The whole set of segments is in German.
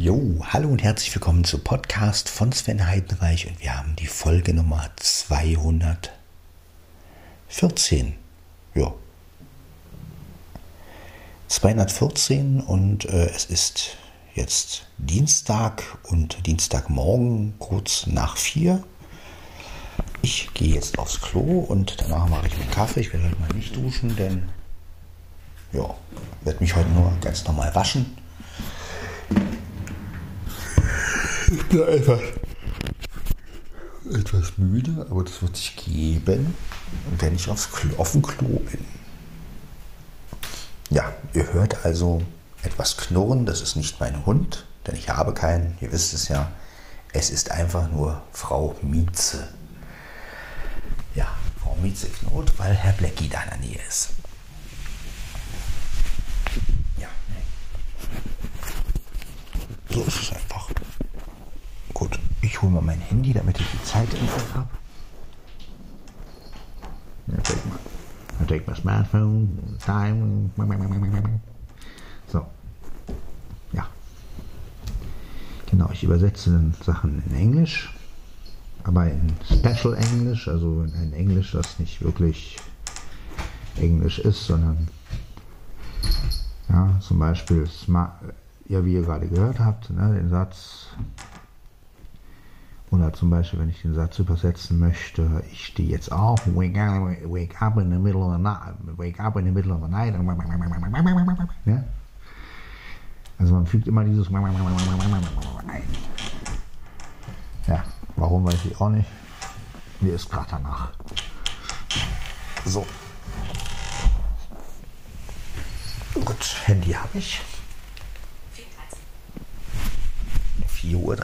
Jo, hallo und herzlich willkommen zu Podcast von Sven Heidenreich und wir haben die Folge Nummer 214. Ja. 214 und äh, es ist jetzt Dienstag und Dienstagmorgen kurz nach vier. Ich gehe jetzt aufs Klo und danach mache ich mir Kaffee. Ich werde heute mal nicht duschen, denn ja, werde mich heute nur ganz normal waschen. Ich bin einfach etwas müde, aber das wird sich geben, wenn ich aufs Klo, auf dem Klo bin. Ja, ihr hört also etwas knurren. Das ist nicht mein Hund, denn ich habe keinen. Ihr wisst es ja. Es ist einfach nur Frau Mieze. Ja, Frau Mieze knurrt, weil Herr Blackie da in der Nähe ist. Ja. So ist es einfach. Gut, ich hole mal mein Handy, damit ich die Zeit im Griff habe. I take my, smartphone, time. So. Ja. Genau, ich übersetze dann Sachen in Englisch, aber in Special Englisch, also in ein Englisch, das nicht wirklich Englisch ist, sondern ja, zum Beispiel, smart, ja, wie ihr gerade gehört habt, ne, den Satz, oder zum Beispiel, wenn ich den Satz übersetzen möchte, ich stehe jetzt auf, wake up, wake up in the middle of the night, wake up in the middle of the night. Ja? Also man fügt immer dieses ein. Ja, warum weiß ich auch nicht. Mir ist gerade danach. So. Gut, Handy habe ich. 4.13 Uhr.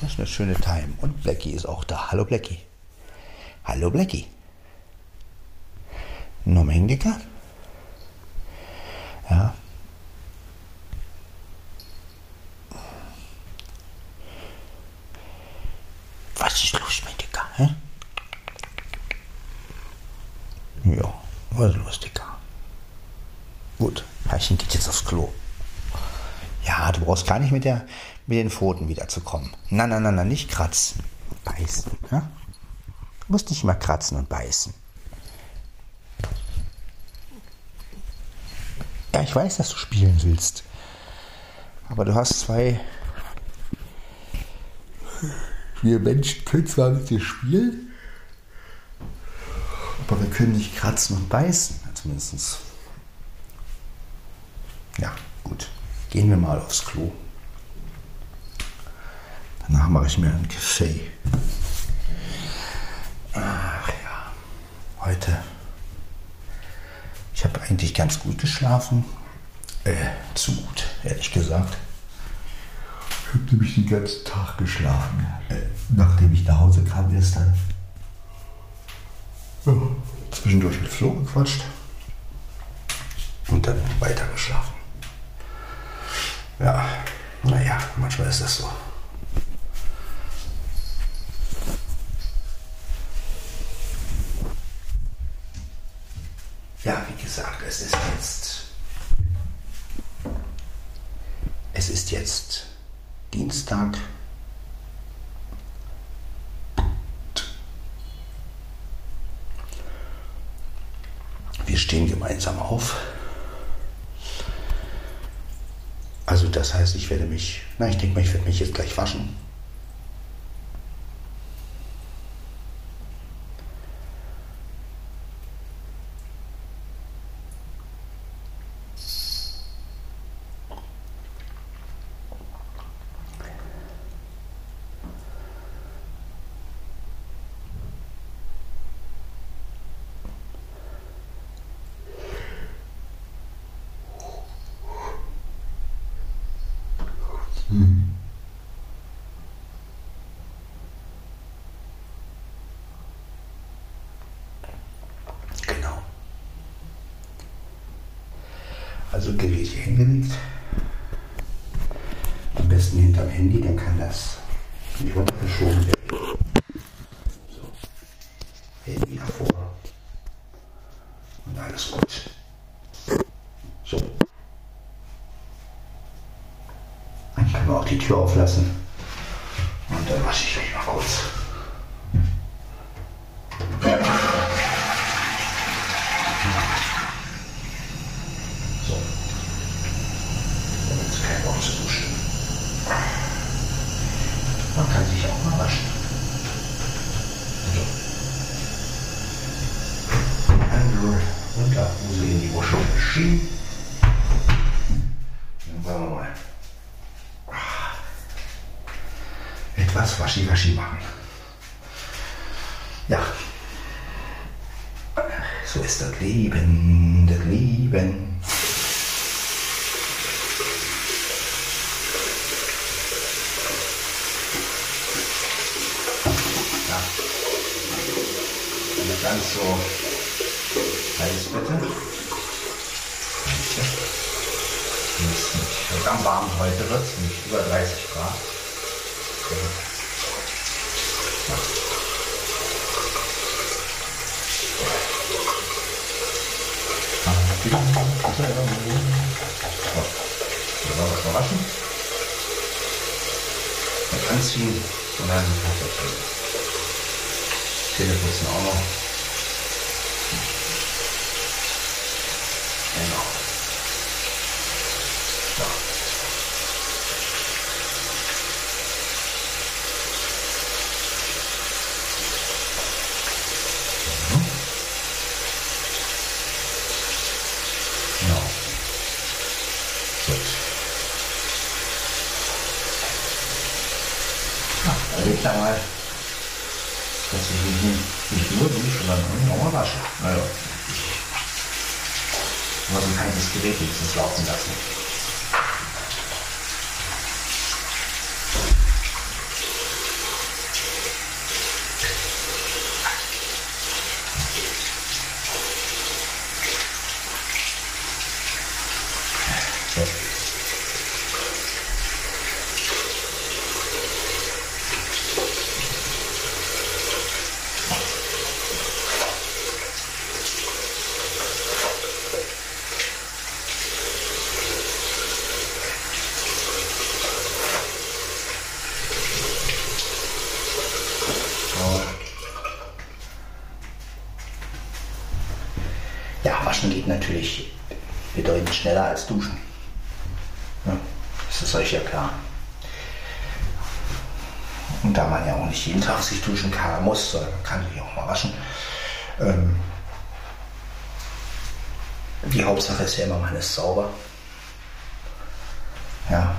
Das ist eine schöne Time. Und Blackie ist auch da. Hallo Blackie. Hallo Blackie. Hingegangen? Ja. Was ist los mit Dicker? Hä? Ja, was ist los, Dicker? Gut, Heichen geht jetzt aufs Klo. Ja, du brauchst gar nicht mit, der, mit den Pfoten wiederzukommen. Nein, nein, nein, nein, nicht kratzen. Beißen. Ja? Du musst nicht immer kratzen und beißen. Ja, ich weiß, dass du spielen willst. Aber du hast zwei. Wir Menschen können zwar mit dir spielen, aber wir können nicht kratzen und beißen. Zumindest. Ja, gut. Gehen wir mal aufs Klo. Danach mache ich mir einen Kaffee. Ach ja, heute. Ich habe eigentlich ganz gut geschlafen. Äh, zu gut, ehrlich gesagt. Ich habe nämlich den ganzen Tag geschlafen. Äh, nachdem ich nach Hause kam gestern. Ja, zwischendurch mit Flo gequatscht. Und dann weiter geschlafen. Ja, naja, manchmal ist das so. Ja, wie gesagt, es ist jetzt. Es ist jetzt Dienstag. Wir stehen gemeinsam auf. Also das heißt, ich werde mich, na ich denke mal, ich werde mich jetzt gleich waschen. Genau. Hier hingelegt. Am besten hinterm Handy, dann kann das nicht runtergeschoben werden. So. Handy davor. Und alles gut. So. Können wir auch die Tür auflassen. Etwas Waschi-Waschi machen. Ja. So ist das Leben, das Leben. Ja. Nicht ganz so heiß bitte. Danke. Ist nicht verdammt warm heute wird es, nicht über 30 Grad. So, was verwaschen. Und anziehen und dann. Zähne putzen auch noch. Genau. So. Genau. Gut. Ja, dann ich da mal, dass ich mich nicht, nicht nur dusche, sondern auch mal wasche. Naja. Aber so ein heißes Gerät wenigstens laufen lassen. So. So. Ja, waschen geht natürlich bedeutend schneller als duschen. Ja, das ist euch ja klar. Und da man ja auch nicht jeden Tag sich duschen kann, muss, sondern kann sich auch mal waschen. Ähm, die Hauptsache ist ja immer, man ist sauber. Ja.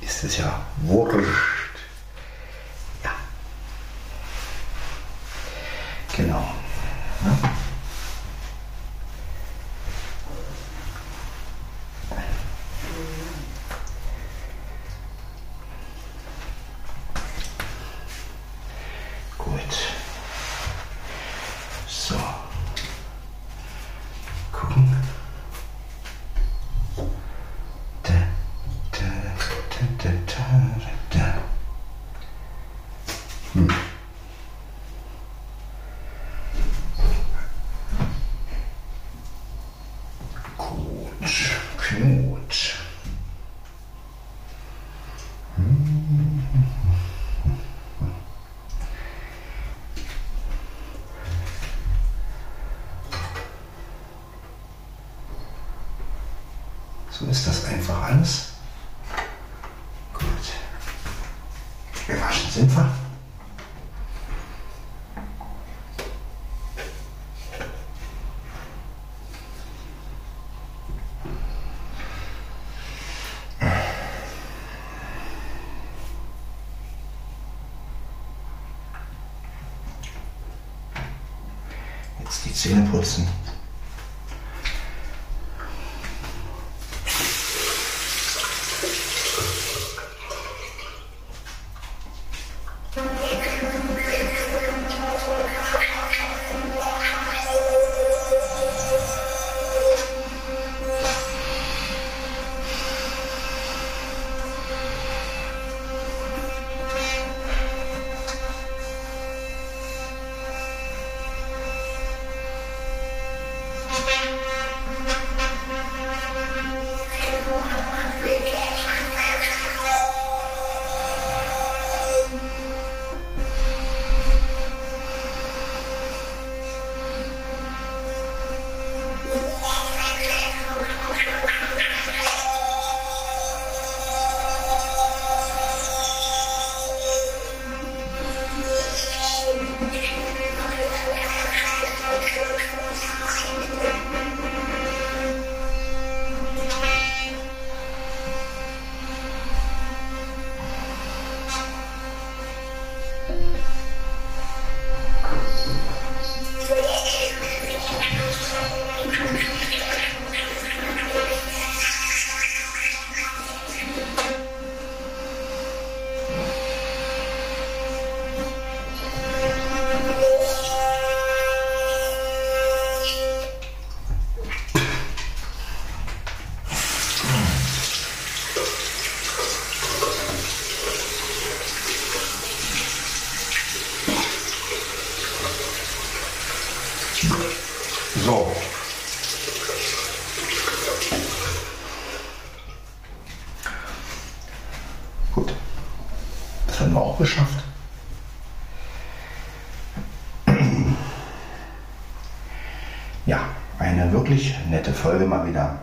Ist es ja wurscht. Ja. Genau. Ja. Gut. So. Gucken. Da, da, da, da, da, da. Hm. Gut, gut. So ist einfach alles. Gut. Gewaschen sind wir. Jetzt die Zähne putzen. Wirklich nette Folge mal wieder.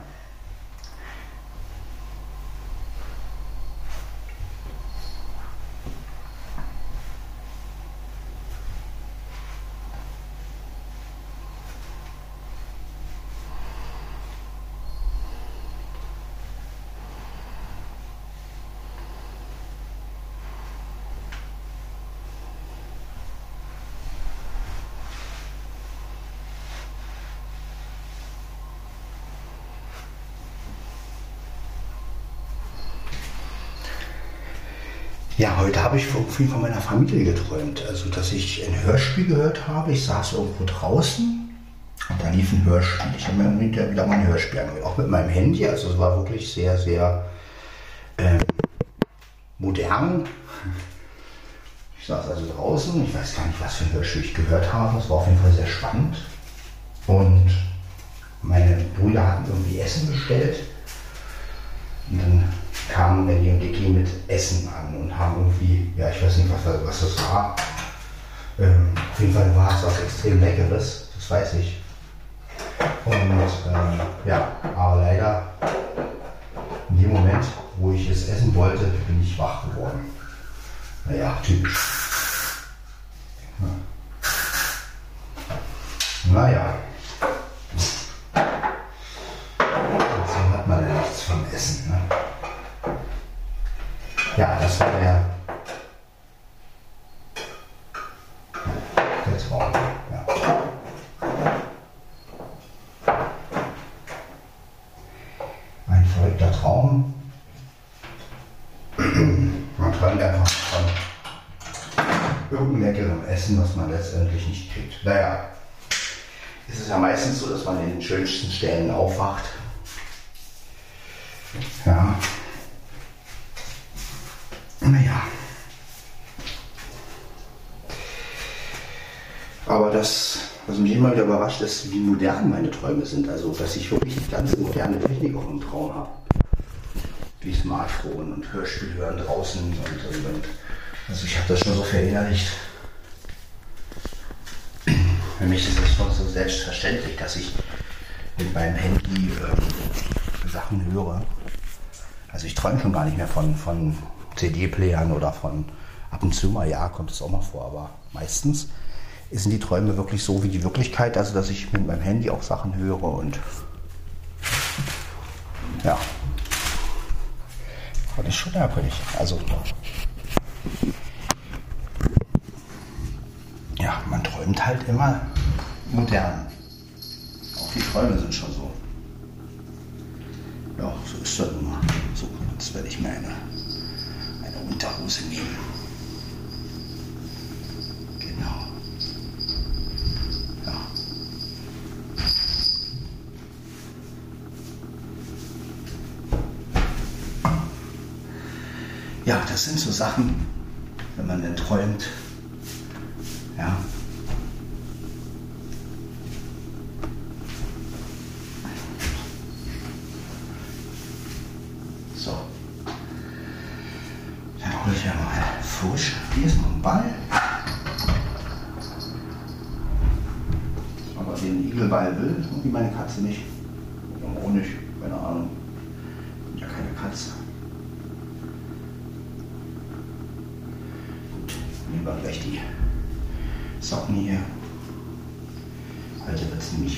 Ja, heute habe ich irgendwie von meiner Familie geträumt. Also, dass ich ein Hörspiel gehört habe. Ich saß irgendwo draußen und da lief ein Hörspiel. Ich habe mir wieder mal ein Hörspiel angehört. Auch mit meinem Handy. Also, es war wirklich sehr, sehr ähm, modern. Ich saß also draußen. Ich weiß gar nicht, was für ein Hörspiel ich gehört habe. Es war auf jeden Fall sehr spannend. Und meine Brüder hatten irgendwie Essen bestellt. Und haben irgendwie, ja, ich weiß nicht, was, was das war. Ähm, auf jeden Fall war es was extrem Leckeres, das weiß ich. Und ähm, ja, aber leider in dem Moment, wo ich es essen wollte, bin ich wach geworden. Naja, typisch. Naja. So hat man ja nichts vom Essen. Ne? Ja, das war der, der Traum. Ja. Ein verrückter Traum. Man träumt einfach von irgendeinem leckeren Essen, was man letztendlich nicht kriegt. Naja, es ist ja meistens so, dass man in den schönsten Stellen aufwacht. Ja. Naja. Aber das, was mich immer wieder überrascht, ist, wie modern meine Träume sind. Also, dass ich wirklich die ganze moderne Technik auch im Traum habe. Wie Smartphone und Hörspiel hören draußen und, und, und. Also, ich habe das schon so verinnerlicht. Für mich ist es schon so selbstverständlich, dass ich mit meinem Handy ähm, Sachen höre. Also, ich träume schon gar nicht mehr von, von CD-Playern oder von ab und zu mal, ja, kommt es auch mal vor, aber meistens sind die Träume wirklich so wie die Wirklichkeit, also dass ich mit meinem Handy auch Sachen höre und ja. Das ist schon merkwürdig. Also ja, man träumt halt immer modern. Auch die Träume sind schon so. Ja, so ist das immer. So, jetzt werde ich mir eine Unterhose nehmen. das sind so Sachen, wenn man denn träumt. Ja. So. Dann hole ich ja mal Fusch. Hier ist noch ein Ball. Aber den Igelball will irgendwie meine Katze nicht.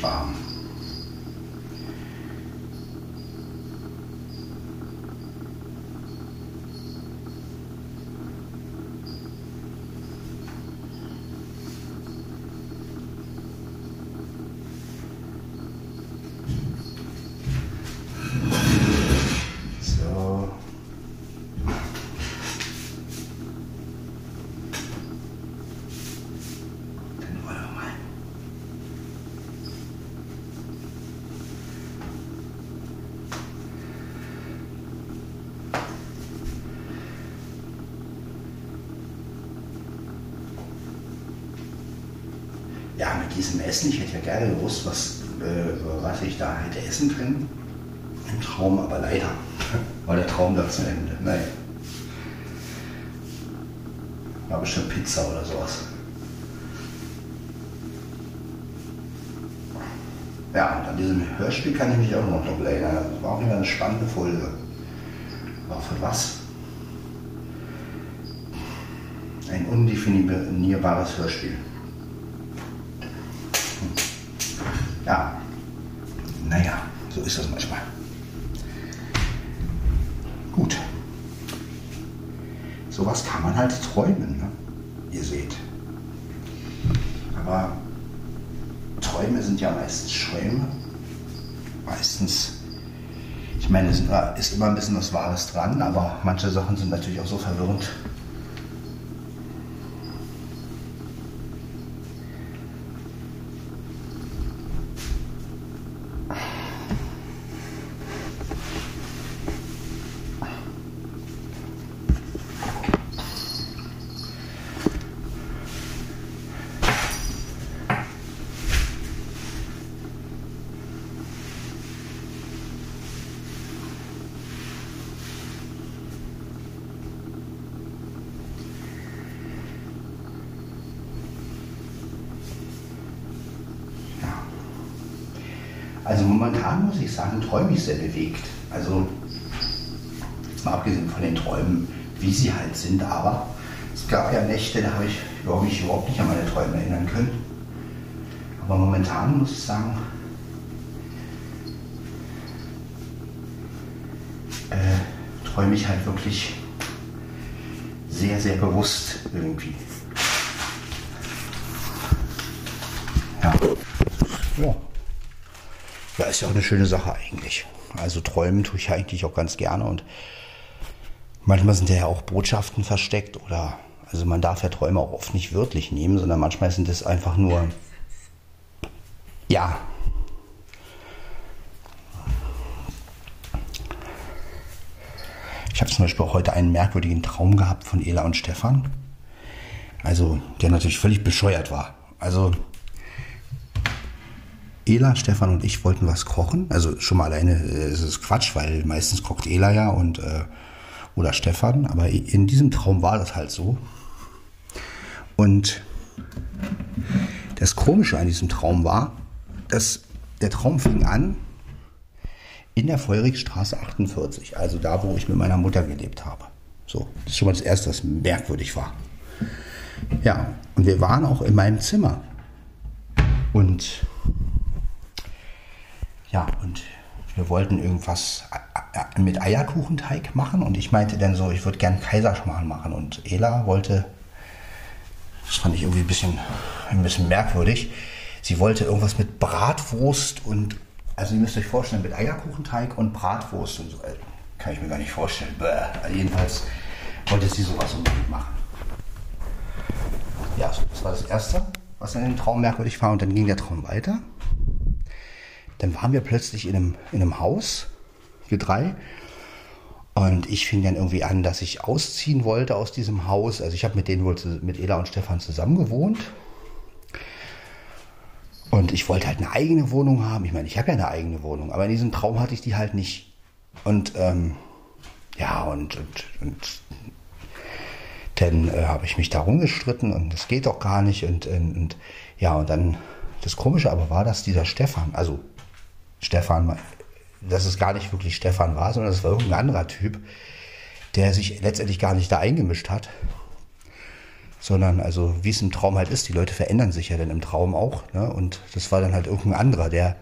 Heute diesem Essen, ich hätte ja gerne gewusst, was, äh, was ich da hätte essen können. Im Traum, aber leider war der Traum da zu Ende. Nein. War bestimmt Pizza oder sowas. Ja, und an diesem Hörspiel kann ich mich auch noch dran erinnern. Das war auch immer eine spannende Folge. Aber für was? Ein undefinierbares Hörspiel. Träumen, ne? ihr seht. Aber Träume sind ja meistens Schäume. Meistens, ich meine, es ist immer ein bisschen was Wahres dran, aber manche Sachen sind natürlich auch so verwirrend. Ja. Also momentan muss ich sagen, träume ich sehr bewegt. Also jetzt mal abgesehen von den Träumen, wie sie halt sind, aber es gab ja Nächte, da habe ich überhaupt mich überhaupt nicht an meine Träume erinnern können. Aber momentan muss ich sagen, äh, träume ich halt wirklich sehr, sehr bewusst irgendwie. Ja. Ja. Ist ja auch eine schöne Sache eigentlich. Also träumen tue ich eigentlich auch ganz gerne und manchmal sind ja auch Botschaften versteckt oder also man darf ja Träume auch oft nicht wörtlich nehmen, sondern manchmal sind es einfach nur ja. Ich habe zum Beispiel auch heute einen merkwürdigen Traum gehabt von Ela und Stefan. Also, der natürlich völlig bescheuert war. Also, Ela, Stefan und ich wollten was kochen. Also schon mal alleine äh, ist es Quatsch, weil meistens kocht Ela ja und äh, oder Stefan. Aber in diesem Traum war das halt so. Und das Komische an diesem Traum war, dass der Traum fing an in der Feurigstraße 48, also da, wo ich mit meiner Mutter gelebt habe. So, das ist schon mal das Erste, was merkwürdig war. Ja, und wir waren auch in meinem Zimmer. Und ja, und wir wollten irgendwas mit Eierkuchenteig machen und ich meinte dann so, ich würde gern Kaiserschmarrn machen und Ela wollte, das fand ich irgendwie ein bisschen, ein bisschen merkwürdig, sie wollte irgendwas mit Bratwurst und, also ihr müsst euch vorstellen, mit Eierkuchenteig und Bratwurst und so, äh, kann ich mir gar nicht vorstellen. Bäh. Jedenfalls wollte sie sowas unbedingt machen. Ja, das war das Erste, was in dem Traum merkwürdig war und dann ging der Traum weiter. Dann waren wir plötzlich in einem, in einem Haus, wir drei. Und ich fing dann irgendwie an, dass ich ausziehen wollte aus diesem Haus. Also ich habe mit denen wohl mit Ela und Stefan zusammen gewohnt. Und ich wollte halt eine eigene Wohnung haben. Ich meine, ich habe ja eine eigene Wohnung, aber in diesem Traum hatte ich die halt nicht. Und ähm, ja, und, und, und dann äh, habe ich mich da rumgestritten und das geht doch gar nicht. Und, und, und ja, und dann das Komische aber war, dass dieser Stefan, also Stefan, dass es gar nicht wirklich Stefan war, sondern es war irgendein anderer Typ, der sich letztendlich gar nicht da eingemischt hat. Sondern, also wie es im Traum halt ist, die Leute verändern sich ja dann im Traum auch. Ne? Und das war dann halt irgendein anderer, der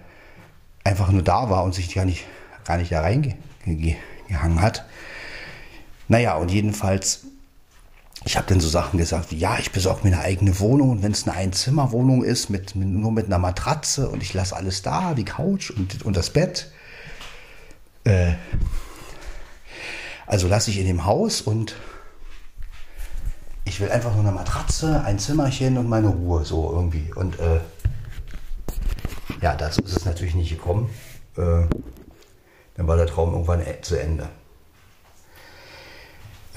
einfach nur da war und sich gar nicht, gar nicht da reingehangen hat. Naja, und jedenfalls ich habe dann so Sachen gesagt wie, ja, ich besorge mir eine eigene Wohnung und wenn es eine Einzimmerwohnung ist, mit, mit, nur mit einer Matratze und ich lasse alles da, die Couch und, und das Bett. Äh, also lasse ich in dem Haus und ich will einfach nur eine Matratze, ein Zimmerchen und meine Ruhe, so irgendwie. Und äh, ja, dazu ist es natürlich nicht gekommen. Äh, dann war der Traum irgendwann zu Ende.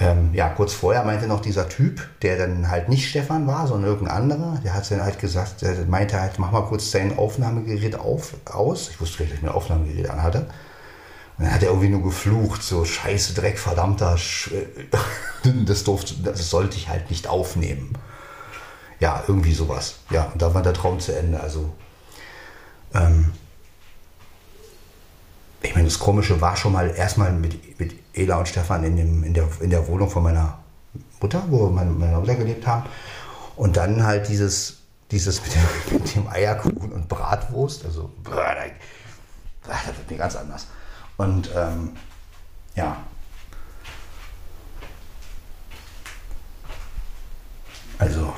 Ähm, ja, kurz vorher meinte noch dieser Typ, der dann halt nicht Stefan war, sondern irgendein anderer, der hat dann halt gesagt, der meinte halt, mach mal kurz sein Aufnahmegerät auf, aus. Ich wusste gar nicht, dass ich mein Aufnahmegerät anhatte. Und dann hat er irgendwie nur geflucht, so scheiße Dreck, verdammter, Sch das durfte, das sollte ich halt nicht aufnehmen. Ja, irgendwie sowas. Ja, und da war der Traum zu Ende. Also, ähm, ich meine, das Komische war schon mal erstmal mit, mit Ela und Stefan in, dem, in, der, in der Wohnung von meiner Mutter, wo meine, meine Mutter gelebt haben. Und dann halt dieses, dieses mit dem, mit dem Eierkuchen und Bratwurst, also das wird mir ganz anders. Und ähm, ja. Also,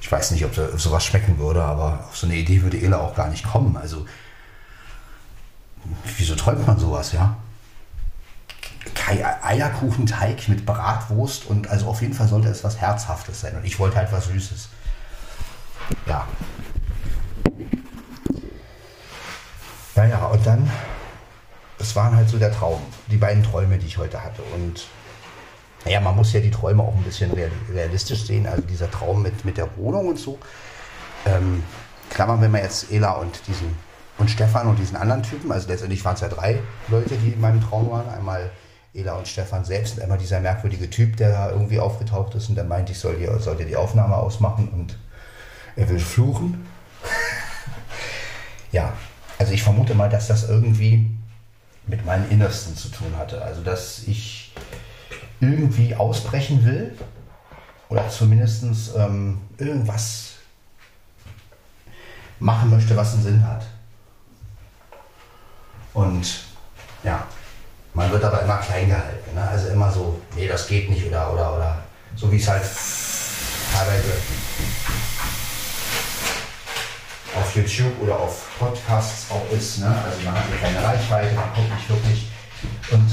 ich weiß nicht, ob sowas schmecken würde, aber auf so eine Idee würde Ela auch gar nicht kommen. Also, wieso träumt man sowas, ja? Eierkuchenteig mit Bratwurst und also auf jeden Fall sollte es was Herzhaftes sein. Und ich wollte halt was Süßes. Ja. Naja, und dann, das waren halt so der Traum, die beiden Träume, die ich heute hatte. Und naja, man muss ja die Träume auch ein bisschen realistisch sehen. Also dieser Traum mit, mit der Wohnung und so. Ähm, klammern wir mal jetzt Ela und diesen und Stefan und diesen anderen Typen. Also letztendlich waren es ja drei Leute, die in meinem Traum waren. Einmal Ela und Stefan selbst einmal dieser merkwürdige Typ, der da irgendwie aufgetaucht ist und der meint, ich soll die, sollte die Aufnahme ausmachen und er will fluchen. ja, also ich vermute mal, dass das irgendwie mit meinem Innersten zu tun hatte. Also dass ich irgendwie ausbrechen will oder zumindest ähm, irgendwas machen möchte, was einen Sinn hat. Und ja, man wird aber immer klein gehalten. Ne? Also immer so, nee, das geht nicht oder, oder, oder. So wie es halt teilweise auf YouTube oder auf Podcasts auch ist. Ne? Also man hat hier keine Reichweite, man kommt nicht wirklich. Und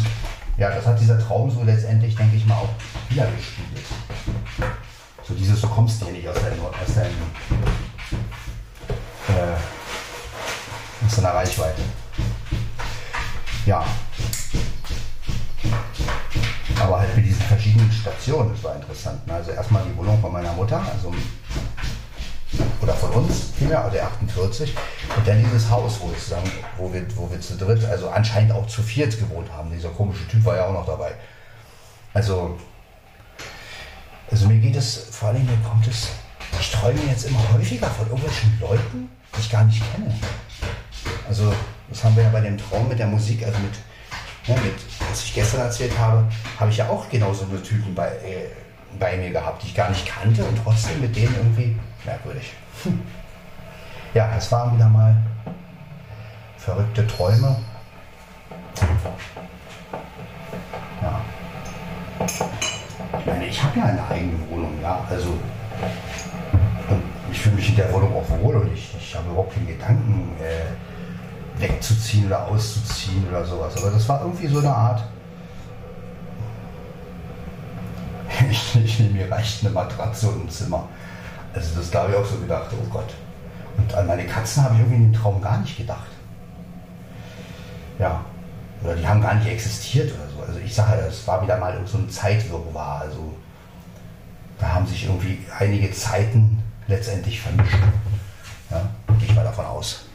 ja, das hat dieser Traum so letztendlich, denke ich mal, auch wiedergespiegelt. So dieses, du kommst hier nicht aus deinem, aus deinem äh, aus deiner Reichweite. Ja. Aber halt mit diesen verschiedenen Stationen, das war interessant. Ne? Also erstmal die Wohnung von meiner Mutter, also oder von uns vielmehr, der 48. Und dann dieses Haus, wo, zusammen, wo, wir, wo wir zu dritt, also anscheinend auch zu viert gewohnt haben. Dieser komische Typ war ja auch noch dabei. Also, also mir geht es, vor allem mir kommt es, ich träume jetzt immer häufiger von irgendwelchen Leuten, die ich gar nicht kenne. Also das haben wir ja bei dem Traum mit der Musik, also mit, ja, mit was ich gestern erzählt habe, habe ich ja auch genauso eine Typen bei, äh, bei mir gehabt, die ich gar nicht kannte und trotzdem mit denen irgendwie merkwürdig. Hm. Ja, es waren wieder mal verrückte Träume. Ja. Ich meine, ich habe ja eine eigene Wohnung, ja. Also, ich fühle mich in der Wohnung auch wohl und ich, ich habe überhaupt keinen Gedanken. Äh, wegzuziehen oder auszuziehen oder sowas. Aber das war irgendwie so eine Art. Ich, ich, mir reicht eine Matratze und ein Zimmer. Also das da habe ich auch so gedacht, oh Gott. Und an meine Katzen habe ich irgendwie in dem Traum gar nicht gedacht. Ja. Oder die haben gar nicht existiert oder so. Also ich sage, es war wieder mal so ein Zeitwirrwarr. Also da haben sich irgendwie einige Zeiten letztendlich vermischt. Ja, gehe ich mal davon aus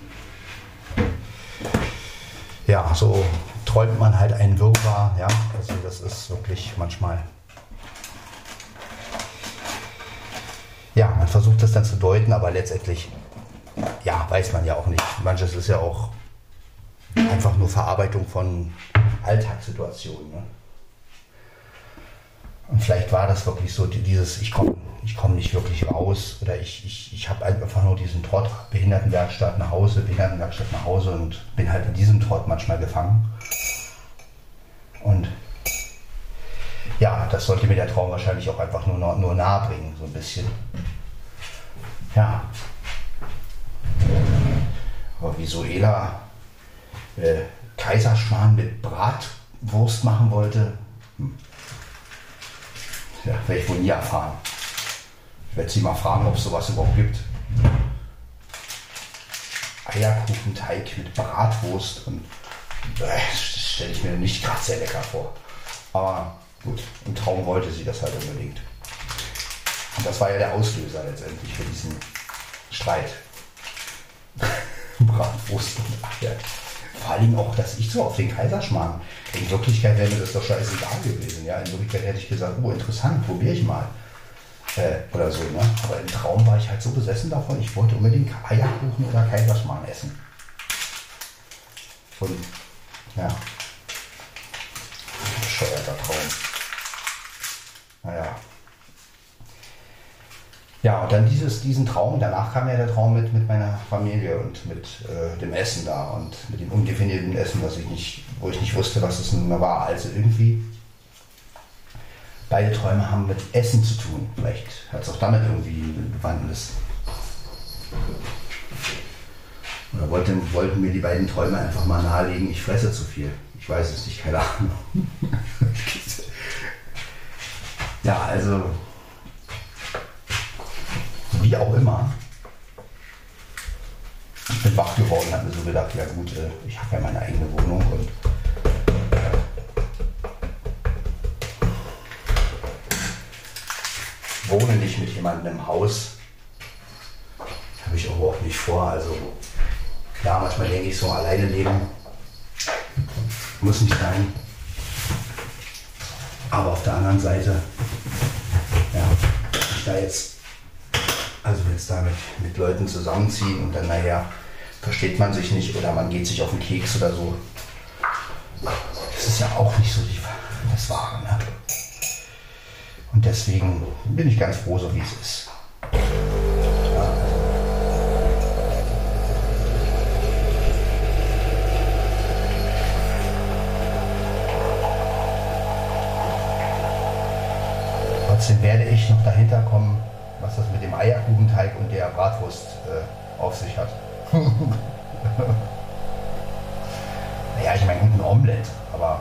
ja, so träumt man halt einen Wirrwarr. Ja? Also das ist wirklich manchmal. Ja, man versucht das dann zu deuten, aber letztendlich, ja, weiß man ja auch nicht. Manches ist ja auch einfach nur Verarbeitung von Alltagssituationen. Ne? Und vielleicht war das wirklich so, dieses, ich komme ich komm nicht wirklich raus oder ich, ich, ich habe einfach nur diesen Trott, Behindertenwerkstatt nach Hause, Behindertenwerkstatt nach Hause und bin halt in diesem Trott manchmal gefangen. Und ja, das sollte mir der Traum wahrscheinlich auch einfach nur, nur nahe bringen, so ein bisschen. Ja. Aber wie Suela äh, Kaiserschmarrn mit Bratwurst machen wollte, hm. ja, werde ich wohl nie erfahren. Ich werde sie mal fragen, ob es sowas überhaupt gibt. Eierkuchenteig mit Bratwurst und äh, das stelle ich mir nicht gerade sehr lecker vor. Aber gut, im Traum wollte sie das halt unbedingt. Und das war ja der Auslöser letztendlich für diesen Streit. Bratwurst und Eier. Vor allem auch, dass ich so auf den Kaiserschmarrn. In Wirklichkeit wäre mir das doch scheißegal gewesen. Ja? In Wirklichkeit hätte ich gesagt, oh interessant, probiere ich mal. Äh, oder so. Ne? Aber im Traum war ich halt so besessen davon, ich wollte unbedingt Eierkuchen oder Kaiserschmarrn essen. Und ja, bescheuerter Traum. Naja. Ja, und dann dieses, diesen Traum, danach kam ja der Traum mit, mit meiner Familie und mit äh, dem Essen da und mit dem undefinierten Essen, was ich nicht, wo ich nicht wusste, was es nun war. Also irgendwie, beide Träume haben mit Essen zu tun. Vielleicht hat es auch damit irgendwie Bewandtnis. Oder wollten, wollten mir die beiden Träume einfach mal nahelegen, ich fresse zu viel. Ich weiß es nicht, keine Ahnung. ja, also wie auch immer. Ich bin wach geworden, habe mir so gedacht, ja gut, äh, ich habe ja meine eigene Wohnung und nicht mit jemandem im Haus. Habe ich auch nicht vor. Also klar, manchmal denke ich so, alleine leben muss nicht sein. Aber auf der anderen Seite, ja, ich da jetzt also jetzt damit mit Leuten zusammenziehen und dann nachher versteht man sich nicht oder man geht sich auf den Keks oder so. Das ist ja auch nicht so die, das Wahre. Ne? Und deswegen bin ich ganz froh, so wie es ist. Trotzdem werde ich noch dahinter kommen, was das mit dem Eierkuchenteig und der Bratwurst äh, auf sich hat. naja, ich meine, ein Omelett, aber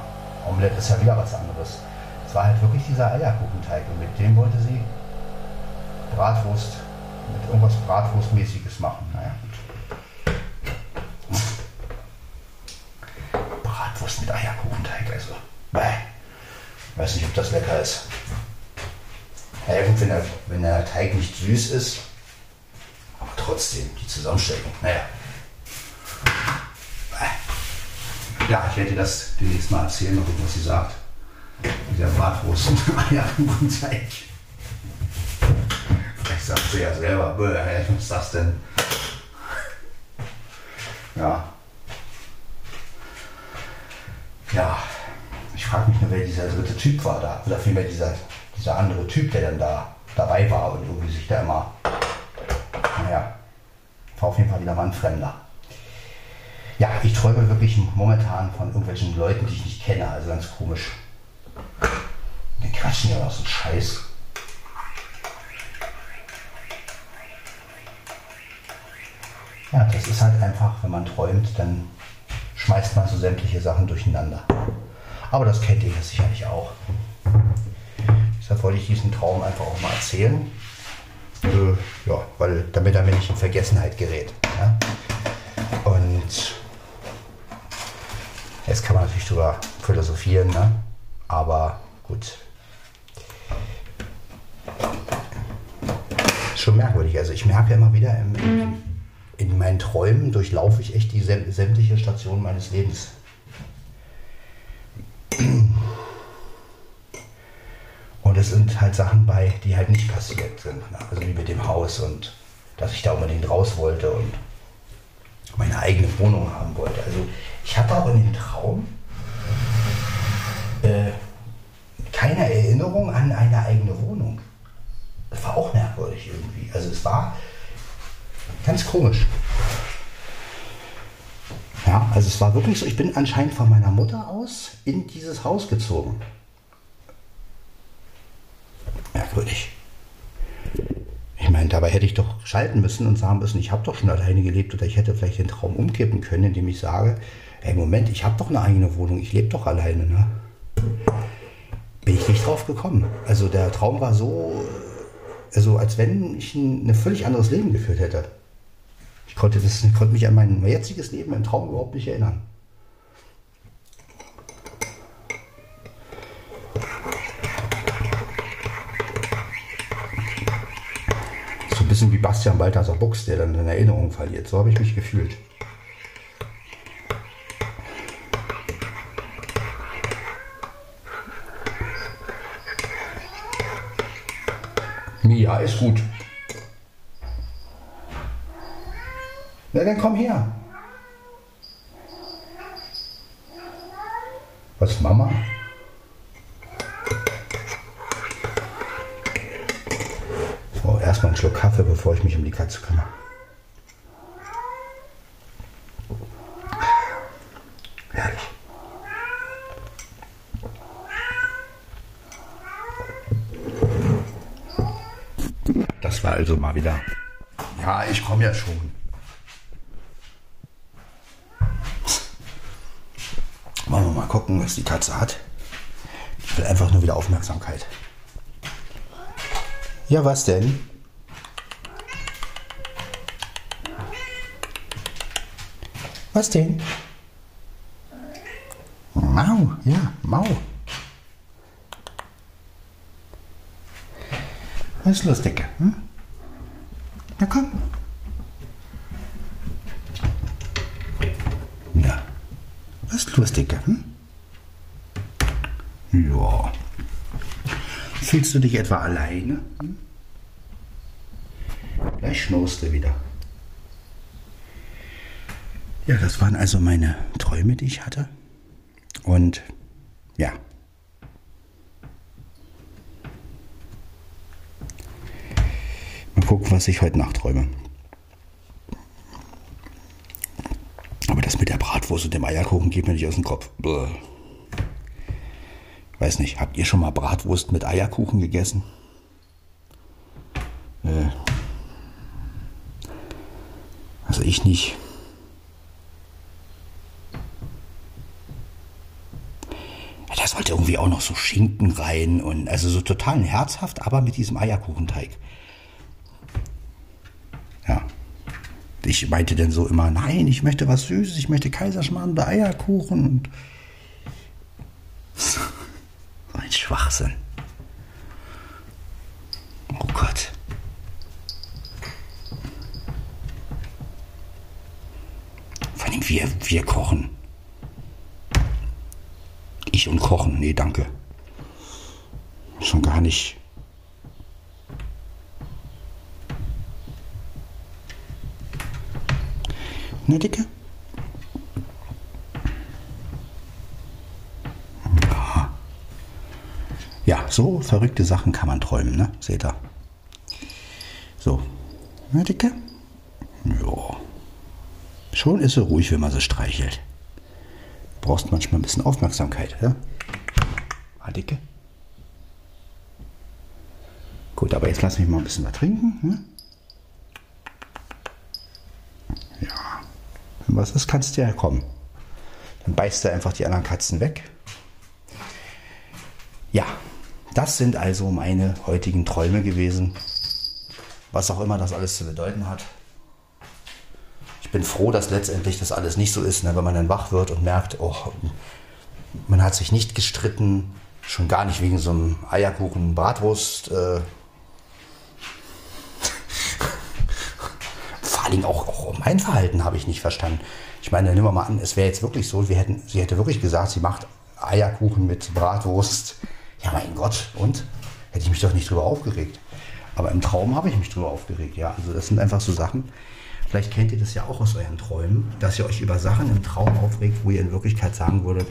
Omelett ist ja wieder was anderes. Es war halt wirklich dieser Eierkuchenteig und mit dem wollte sie Bratwurst, mit irgendwas Bratwurstmäßiges machen. Naja, gut. Bratwurst mit Eierkuchenteig, also. Bäh. Weiß nicht, ob das lecker ist. Ja gut, wenn der, wenn der Teig nicht süß ist, aber trotzdem die Zusammenstellung, naja. Ja, ich werde dir das demnächst mal erzählen, was sie sagt. Der Bratwurst und Eierkuchenteig. Vielleicht sagt sie ja selber, was ist das denn? Ja. Ja. Ich frage mich nur, wer dieser dritte Typ war da. Oder vielmehr dieser dieser andere Typ, der dann da dabei war und irgendwie sich da immer, naja, war auf jeden Fall wieder mal ein Fremder. Ja, ich träume wirklich momentan von irgendwelchen Leuten, die ich nicht kenne, also ganz komisch. Die quatschen ja auch so Scheiß. Ja, das ist halt einfach, wenn man träumt, dann schmeißt man so sämtliche Sachen durcheinander. Aber das kennt ihr ja sicherlich auch. Deshalb wollte ich diesen Traum einfach auch mal erzählen. Äh, ja, weil, damit er mir nicht in Vergessenheit gerät. Ja? Und jetzt kann man natürlich drüber philosophieren, ne? Aber gut. Schon merkwürdig. Also ich merke immer wieder, im, in meinen Träumen durchlaufe ich echt die sämtliche Station meines Lebens. es sind halt Sachen bei, die halt nicht passiert sind. Also wie mit dem Haus und dass ich da unbedingt raus wollte und meine eigene Wohnung haben wollte. Also ich hatte auch in dem Traum äh, keine Erinnerung an eine eigene Wohnung. Das war auch merkwürdig irgendwie. Also es war ganz komisch. Ja, also es war wirklich so, ich bin anscheinend von meiner Mutter aus in dieses Haus gezogen. Merkwürdig. Ich meine, dabei hätte ich doch schalten müssen und sagen müssen, ich habe doch schon alleine gelebt oder ich hätte vielleicht den Traum umkippen können, indem ich sage, hey Moment, ich habe doch eine eigene Wohnung, ich lebe doch alleine. Ne? Bin ich nicht drauf gekommen. Also der Traum war so, also als wenn ich ein, ein völlig anderes Leben geführt hätte. Ich konnte, das, ich konnte mich an mein jetziges Leben im Traum überhaupt nicht erinnern. So ein bisschen wie Bastian Balthasar Buchs, der dann seine Erinnerung verliert. So habe ich mich gefühlt. Ja, ist gut. Na, dann komm her. Was, Mama? Oh, erstmal einen Schluck Kaffee, bevor ich mich um die Katze kümmere. Also mal wieder. Ja, ich komme ja schon. Wollen wir mal gucken, was die Katze hat. Ich will einfach nur wieder Aufmerksamkeit. Ja, was denn? Was denn? Mau, ja, Mau. Was ist los, Dicke? Hm? Na komm. Na, was ist los, Dicke? Hm? Ja. Fühlst du dich etwa alleine? Hm? Gleich schnurst du wieder. Ja, das waren also meine Träume, die ich hatte. Und ja. Gucken, was ich heute Nacht träume. Aber das mit der Bratwurst und dem Eierkuchen geht mir nicht aus dem Kopf. Bäh. Weiß nicht, habt ihr schon mal Bratwurst mit Eierkuchen gegessen? Äh. Also ich nicht. Da sollte irgendwie auch noch so Schinken rein und also so total herzhaft, aber mit diesem Eierkuchenteig. Ich meinte dann so immer, nein, ich möchte was Süßes, ich möchte Kaiserschmarrn bei Eierkuchen und so ein Schwachsinn. Oh Gott. Vor allem wir, wir kochen. Ich und kochen, nee, danke. Schon gar nicht. Ne, Dicke? Ja. So verrückte Sachen kann man träumen, ne? Seht ihr? So. Ne, Dicke? Ja. Schon ist sie ruhig, wenn man sie streichelt. Du brauchst manchmal ein bisschen Aufmerksamkeit, ja? Ah, Dicke? Gut, aber jetzt lass mich mal ein bisschen was trinken. Ne? Ja. Was ist, kannst du ja kommen. Dann beißt er einfach die anderen Katzen weg. Ja, das sind also meine heutigen Träume gewesen. Was auch immer das alles zu bedeuten hat. Ich bin froh, dass letztendlich das alles nicht so ist, ne, wenn man dann wach wird und merkt, oh, man hat sich nicht gestritten, schon gar nicht wegen so einem Eierkuchen, Bratwurst. Äh, vor auch, auch mein Verhalten habe ich nicht verstanden. Ich meine, nehmen wir mal an, es wäre jetzt wirklich so, wir hätten, sie hätte wirklich gesagt, sie macht Eierkuchen mit Bratwurst. Ja, mein Gott, und? hätte ich mich doch nicht drüber aufgeregt. Aber im Traum habe ich mich drüber aufgeregt, ja. Also das sind einfach so Sachen. Vielleicht kennt ihr das ja auch aus euren Träumen, dass ihr euch über Sachen im Traum aufregt, wo ihr in Wirklichkeit sagen würdet,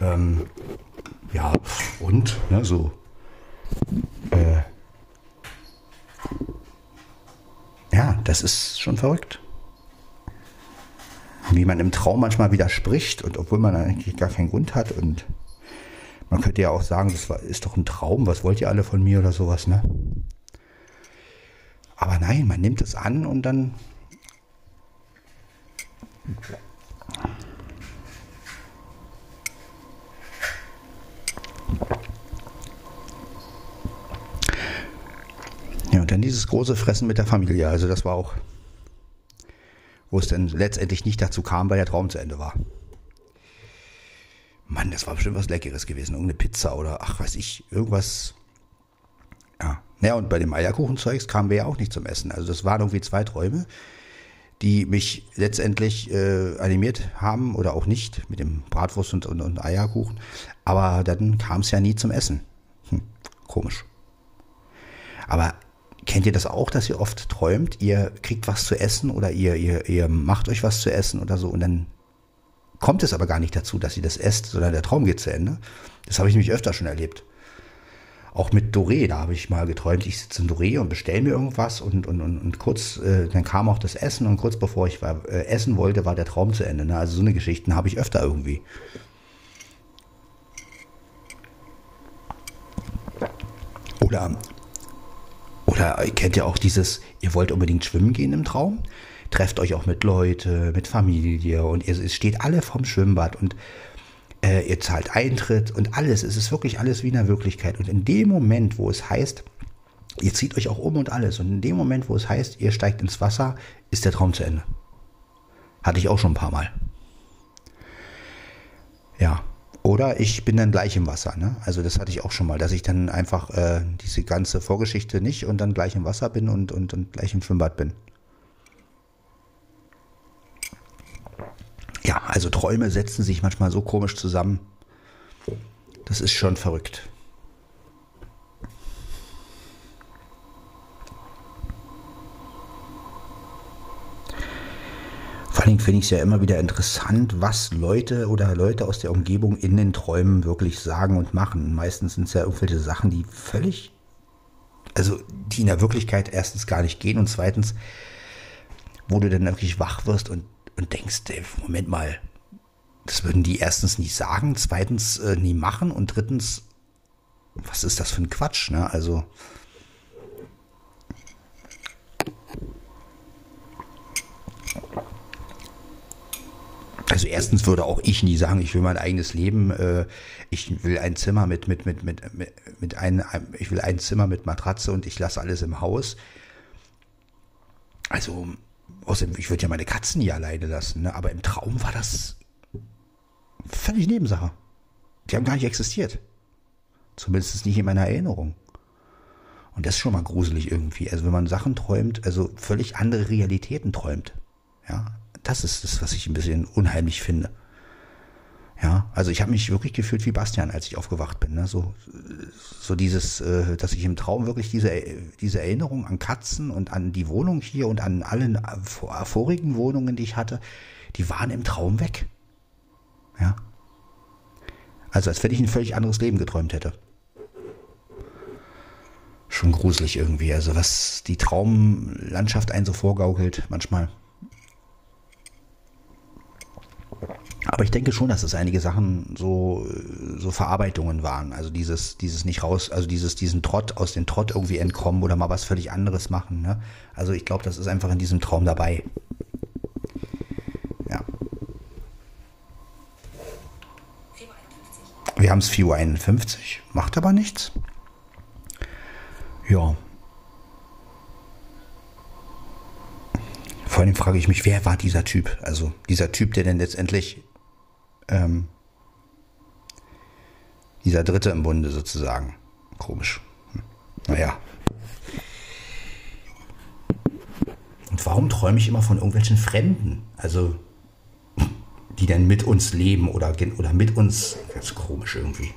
ähm, ja, und, ne, so. Äh, ja, das ist schon verrückt. Wie man im Traum manchmal widerspricht und obwohl man eigentlich gar keinen Grund hat und man könnte ja auch sagen, das ist doch ein Traum, was wollt ihr alle von mir oder sowas, ne? Aber nein, man nimmt es an und dann. Dann dieses große Fressen mit der Familie. Also das war auch, wo es dann letztendlich nicht dazu kam, weil der Traum zu Ende war. Mann, das war bestimmt was Leckeres gewesen. Irgendeine Pizza oder ach, weiß ich, irgendwas. Ja. Ja, und bei dem Eierkuchenzeugs kamen wir ja auch nicht zum Essen. Also das waren irgendwie zwei Träume, die mich letztendlich äh, animiert haben oder auch nicht mit dem Bratwurst und, und, und Eierkuchen. Aber dann kam es ja nie zum Essen. Hm, komisch. Aber kennt ihr das auch, dass ihr oft träumt, ihr kriegt was zu essen oder ihr, ihr, ihr macht euch was zu essen oder so und dann kommt es aber gar nicht dazu, dass ihr das esst, sondern der Traum geht zu Ende. Das habe ich nämlich öfter schon erlebt. Auch mit Doré, da habe ich mal geträumt, ich sitze in Doré und bestelle mir irgendwas und, und, und, und kurz, äh, dann kam auch das Essen und kurz bevor ich war, äh, essen wollte, war der Traum zu Ende. Ne? Also so eine Geschichten habe ich öfter irgendwie. Oder, oder kennt ihr auch dieses, ihr wollt unbedingt schwimmen gehen im Traum? Trefft euch auch mit Leute, mit Familie und ihr, steht alle vom Schwimmbad und äh, ihr zahlt Eintritt und alles. Es ist wirklich alles wie in der Wirklichkeit. Und in dem Moment, wo es heißt, ihr zieht euch auch um und alles, und in dem Moment, wo es heißt, ihr steigt ins Wasser, ist der Traum zu Ende. Hatte ich auch schon ein paar Mal. Ja. Oder ich bin dann gleich im Wasser. Ne? Also das hatte ich auch schon mal, dass ich dann einfach äh, diese ganze Vorgeschichte nicht und dann gleich im Wasser bin und, und, und gleich im Schwimmbad bin. Ja, also Träume setzen sich manchmal so komisch zusammen. Das ist schon verrückt. Allem finde ich es ja immer wieder interessant, was Leute oder Leute aus der Umgebung in den Träumen wirklich sagen und machen. Meistens sind es ja irgendwelche Sachen, die völlig, also die in der Wirklichkeit erstens gar nicht gehen und zweitens, wo du dann wirklich wach wirst und und denkst, ey, Moment mal, das würden die erstens nie sagen, zweitens äh, nie machen und drittens, was ist das für ein Quatsch, ne? Also. Also erstens würde auch ich nie sagen, ich will mein eigenes Leben, äh, ich will ein Zimmer mit, mit, mit, mit, mit, mit ein, ich will ein Zimmer mit Matratze und ich lasse alles im Haus. Also Außerdem, ich würde ja meine Katzen nie alleine lassen, ne? aber im Traum war das völlig Nebensache. Die haben gar nicht existiert. Zumindest nicht in meiner Erinnerung. Und das ist schon mal gruselig irgendwie. Also wenn man Sachen träumt, also völlig andere Realitäten träumt. Ja, das ist das, was ich ein bisschen unheimlich finde. Ja, also ich habe mich wirklich gefühlt wie Bastian, als ich aufgewacht bin. Ne? So, so dieses, äh, dass ich im Traum wirklich diese, diese Erinnerung an Katzen und an die Wohnung hier und an allen vorigen Wohnungen, die ich hatte, die waren im Traum weg. Ja. Also als wenn ich ein völlig anderes Leben geträumt hätte. Schon gruselig irgendwie. Also was die Traumlandschaft einen so vorgaukelt manchmal. Aber ich denke schon, dass es einige Sachen so, so Verarbeitungen waren. Also dieses, dieses nicht raus, also dieses, diesen Trott aus dem Trott irgendwie entkommen oder mal was völlig anderes machen. Ne? Also ich glaube, das ist einfach in diesem Traum dabei. Ja. Wir haben es 4.51 Uhr, macht aber nichts. Ja. Vor allem frage ich mich, wer war dieser Typ? Also dieser Typ, der denn letztendlich ähm, dieser Dritte im Bunde sozusagen. Komisch. Hm. Naja. Und warum träume ich immer von irgendwelchen Fremden? Also, die dann mit uns leben oder, oder mit uns. Ganz komisch irgendwie.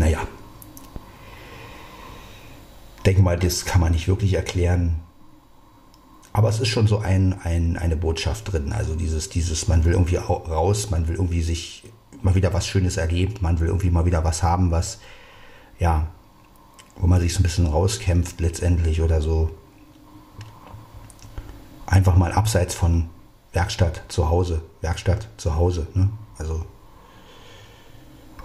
naja. Denke mal, das kann man nicht wirklich erklären. Aber es ist schon so ein, ein, eine Botschaft drin. Also dieses, dieses, man will irgendwie raus, man will irgendwie sich mal wieder was Schönes erleben, man will irgendwie mal wieder was haben, was, ja, wo man sich so ein bisschen rauskämpft letztendlich oder so. Einfach mal abseits von Werkstatt zu Hause, Werkstatt zu Hause. Ne? Also,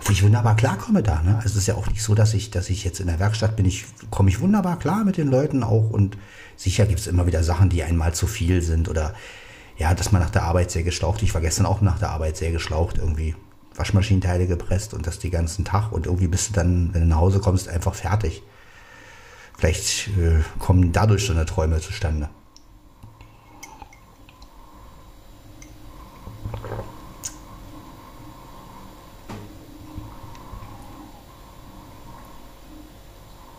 wo ich wunderbar klarkomme da. Ne? Also es ist ja auch nicht so, dass ich, dass ich jetzt in der Werkstatt bin, ich komme ich wunderbar klar mit den Leuten auch und sicher gibt es immer wieder Sachen, die einmal zu viel sind oder ja, dass man nach der Arbeit sehr geschlaucht. Ich war gestern auch nach der Arbeit sehr geschlaucht irgendwie. Waschmaschinenteile gepresst und das den ganzen Tag und irgendwie bist du dann, wenn du nach Hause kommst, einfach fertig. Vielleicht äh, kommen dadurch so eine Träume zustande.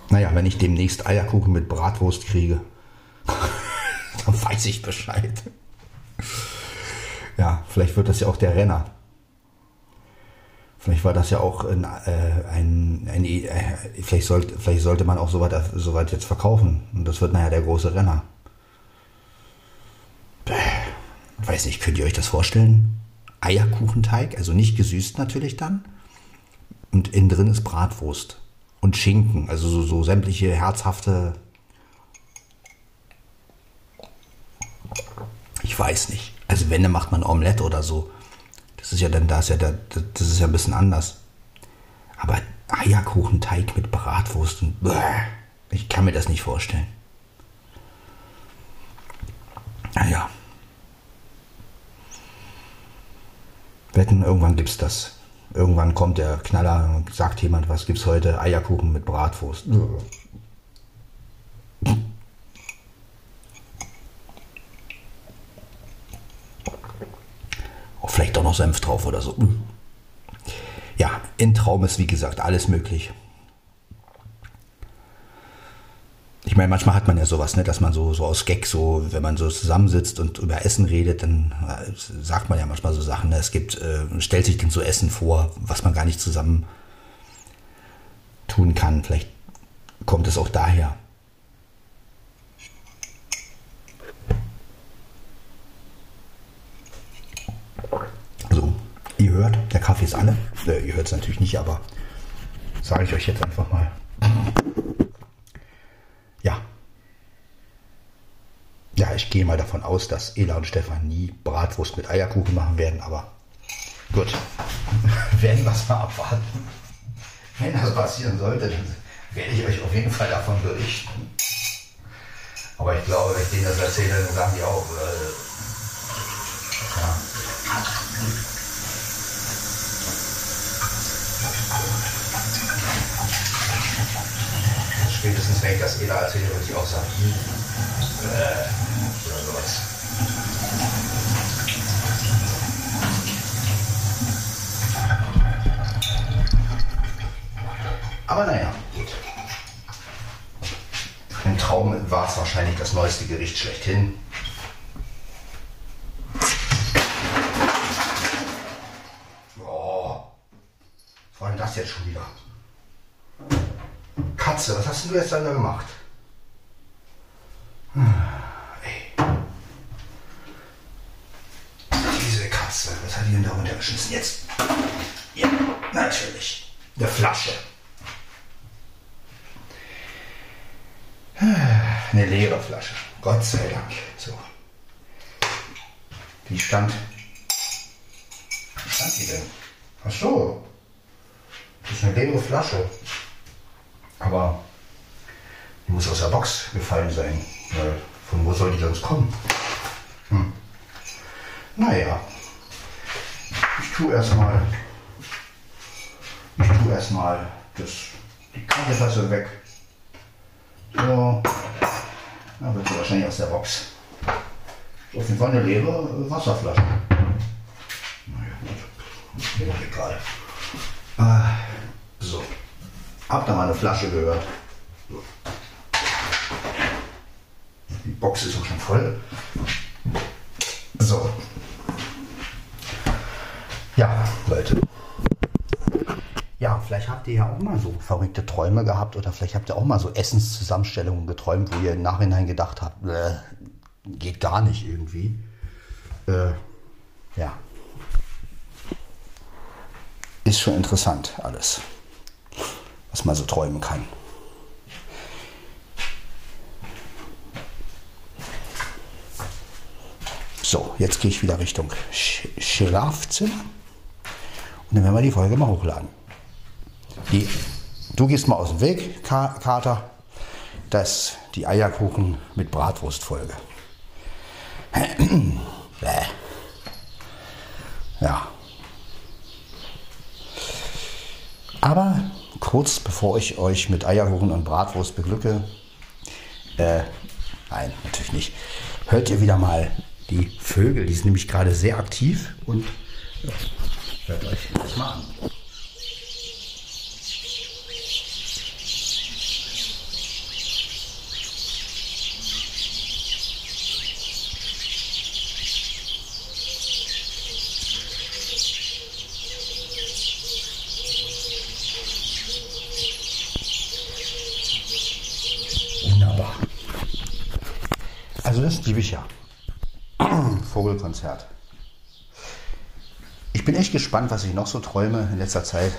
Naja, wenn ich demnächst Eierkuchen mit Bratwurst kriege, dann weiß ich Bescheid. Ja, vielleicht wird das ja auch der Renner. Vielleicht war das ja auch ein, äh, ein, ein äh, vielleicht, sollte, vielleicht sollte man auch soweit so weit jetzt verkaufen. Und das wird nachher der große Renner. Bäh, weiß nicht, könnt ihr euch das vorstellen? Eierkuchenteig, also nicht gesüßt natürlich dann. Und innen drin ist Bratwurst und Schinken, also so, so sämtliche herzhafte. Ich weiß nicht. Also wenn, dann macht man Omelette oder so. Das ist ja dann, das ja, das ist ja ein bisschen anders. Aber Eierkuchenteig mit Bratwurst und ich kann mir das nicht vorstellen. Naja. Wetten, irgendwann gibt's das. Irgendwann kommt der Knaller und sagt jemand, was gibt's heute? Eierkuchen mit Bratwurst. vielleicht auch noch Senf drauf oder so. Ja, in Traum ist wie gesagt alles möglich. Ich meine, manchmal hat man ja sowas, ne, dass man so, so aus Gag, so, wenn man so zusammensitzt und über Essen redet, dann äh, sagt man ja manchmal so Sachen. Ne? Es gibt, äh, stellt sich dann so Essen vor, was man gar nicht zusammen tun kann. Vielleicht kommt es auch daher. Ihr hört, der Kaffee ist alle. Äh, ihr hört es natürlich nicht, aber sage ich euch jetzt einfach mal. Ja. Ja, ich gehe mal davon aus, dass Ela und Stefan nie Bratwurst mit Eierkuchen machen werden, aber gut. werden wir es mal abwarten. Wenn das passieren sollte, dann werde ich euch auf jeden Fall davon berichten. Aber ich glaube, wenn ich denen das erzähle, dann sagen die auch, äh, ja. Spätestens das Ela erzähle, würde ich auch sagen, äh, oder sowas. Aber naja, gut. Im Traum war es wahrscheinlich das neueste Gericht schlechthin. jetzt schon wieder? Katze, was hast du jetzt dann da gemacht? Ey. Diese Katze, was hat die denn da runtergeschmissen jetzt? Ja, natürlich. Eine Flasche. Eine leere Flasche. Gott sei Dank. So. Wie stand. Wie stand die denn? Ach so. Das ist eine leere Flasche. Aber die muss aus der Box gefallen sein. Weil von wo soll die sonst kommen? Hm. Naja. Ich tue erstmal. Ich tue erstmal das, die Kaffeetasse weg. So. Dann wird sie wahrscheinlich aus der Box. So, auf jeden Fall eine leere Wasserflasche. Naja, gut. Ist egal. Ah. So. Hab da mal eine Flasche gehört. Die Box ist auch schon voll. So. Ja, Leute. Ja, vielleicht habt ihr ja auch mal so verrückte Träume gehabt oder vielleicht habt ihr auch mal so Essenszusammenstellungen geträumt, wo ihr im Nachhinein gedacht habt, äh, geht gar nicht irgendwie. Äh, ja. Ist schon interessant alles, was man so träumen kann. So, jetzt gehe ich wieder Richtung Sch Schlafzimmer. Und dann werden wir die Folge mal hochladen. Die, du gehst mal aus dem Weg, Ka Kater. Das die Eierkuchen mit Bratwurstfolge. ja. Aber kurz bevor ich euch mit Eierkuchen und Bratwurst beglücke, äh, nein, natürlich nicht, hört ihr wieder mal die Vögel. Die sind nämlich gerade sehr aktiv und ja, hört euch das mal an. Wunderbar. Also das liebe ich ja. Vogelkonzert. Ich bin echt gespannt, was ich noch so träume in letzter Zeit.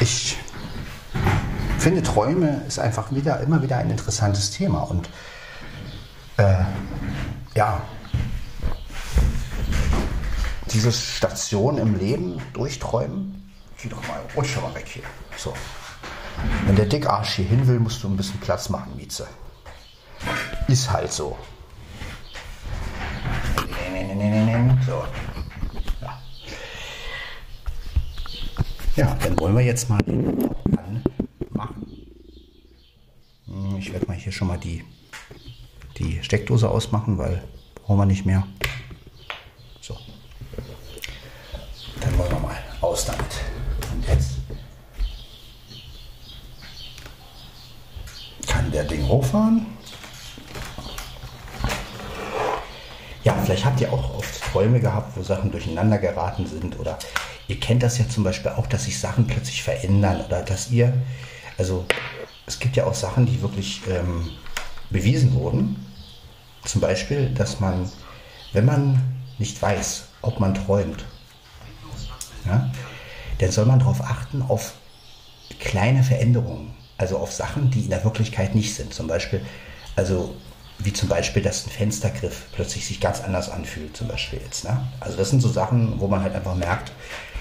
Ich finde, Träume ist einfach wieder, immer wieder ein interessantes Thema. Und äh, ja, diese Station im Leben durchträumen, geh doch mal, rutsch doch mal weg hier. So. Wenn der Dickarsch hier hin will, musst du ein bisschen Platz machen, Mieze. Ist halt so. So. Ja. ja, dann wollen wir jetzt mal anmachen. Hm, ich werde mal hier schon mal die, die Steckdose ausmachen, weil brauchen wir nicht mehr. So. Dann wollen wir mal aus damit. Und jetzt kann der Ding hochfahren. Ja, vielleicht habt ihr auch oft Träume gehabt, wo Sachen durcheinander geraten sind oder ihr kennt das ja zum Beispiel auch, dass sich Sachen plötzlich verändern oder dass ihr, also es gibt ja auch Sachen, die wirklich ähm, bewiesen wurden. Zum Beispiel, dass man, wenn man nicht weiß, ob man träumt, ja, dann soll man darauf achten, auf kleine Veränderungen, also auf Sachen, die in der Wirklichkeit nicht sind. Zum Beispiel, also wie zum Beispiel, dass ein Fenstergriff plötzlich sich ganz anders anfühlt, zum Beispiel jetzt. Ne? Also das sind so Sachen, wo man halt einfach merkt,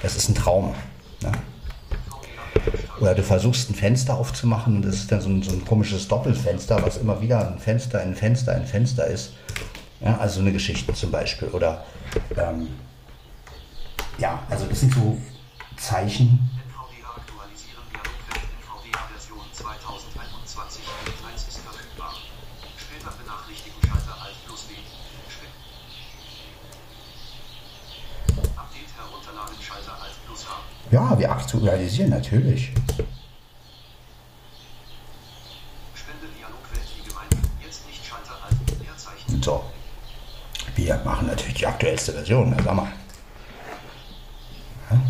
das ist ein Traum. Ne? Oder du versuchst ein Fenster aufzumachen und das ist dann so ein, so ein komisches Doppelfenster, was immer wieder ein Fenster, ein Fenster, ein Fenster ist. Ja, also so eine Geschichte zum Beispiel. Oder ähm, ja, also das sind so Zeichen, ja, wir aktualisieren natürlich. Leerzeichen. So. Wir machen natürlich die aktuellste Version, na, sag mal. Ja?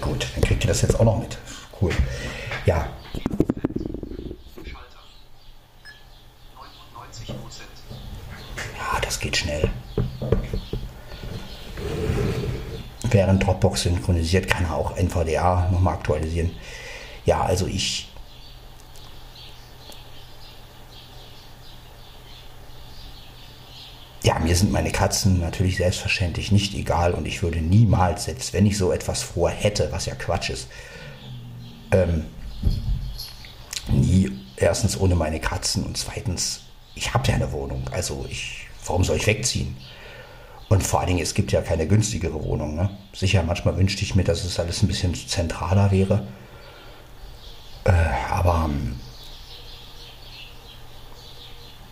Gut, dann kriegt ihr das jetzt auch noch mit. Cool. Ja, Schalter. 99 Prozent. ja, das geht schnell. Während Dropbox synchronisiert, kann er auch NVDA nochmal aktualisieren. Ja, also ich. Ja, mir sind meine Katzen natürlich selbstverständlich nicht egal und ich würde niemals, selbst wenn ich so etwas vorhätte, was ja Quatsch ist, ähm, nie erstens ohne meine Katzen und zweitens, ich habe ja eine Wohnung, also ich, warum soll ich wegziehen? Und vor allen Dingen, es gibt ja keine günstigere Wohnung. Ne? Sicher, manchmal wünschte ich mir, dass es alles ein bisschen zentraler wäre. Äh, aber ähm,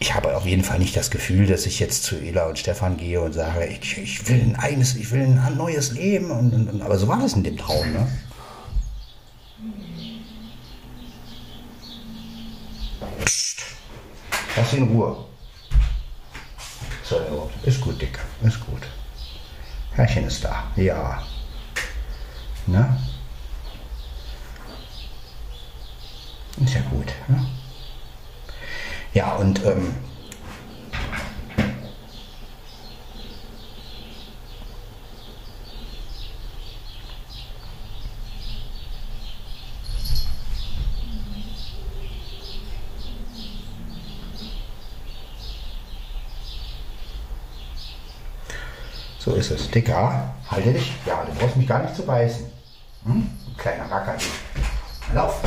ich habe auf jeden Fall nicht das Gefühl, dass ich jetzt zu Ela und Stefan gehe und sage, ich, ich will ein eigenes, ich will ein neues Leben. Und, und, und, aber so war das in dem Traum. Ne? Psst. Lass ihn in Ruhe. So, ist gut, Dicker. Ist gut. Herrchen ist da. Ja. Na? Ist ja gut. Ne? Ja, und ähm, So ist es. Dicker, halte dich. Ja, du brauchst mich gar nicht zu beißen. Hm? Kleiner Racker. Lauf.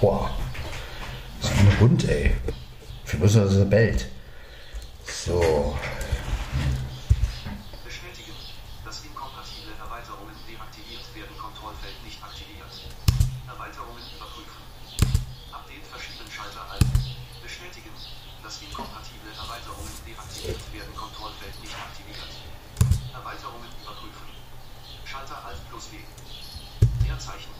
Aua. So ein Hund, ey. Ich muss, dass er bellt. So. Bestätigen, dass inkompatible Erweiterungen deaktiviert werden, Kontrollfeld nicht aktiviert. Erweiterungen überprüfen. Update verschieben, Schalter ein. Bestätigen, dass inkompatible Erweiterungen deaktiviert werden, Kontrollfeld nicht aktiviert. Erweiterungen überprüfen. Schalter Alt plus W. Leerzeichen.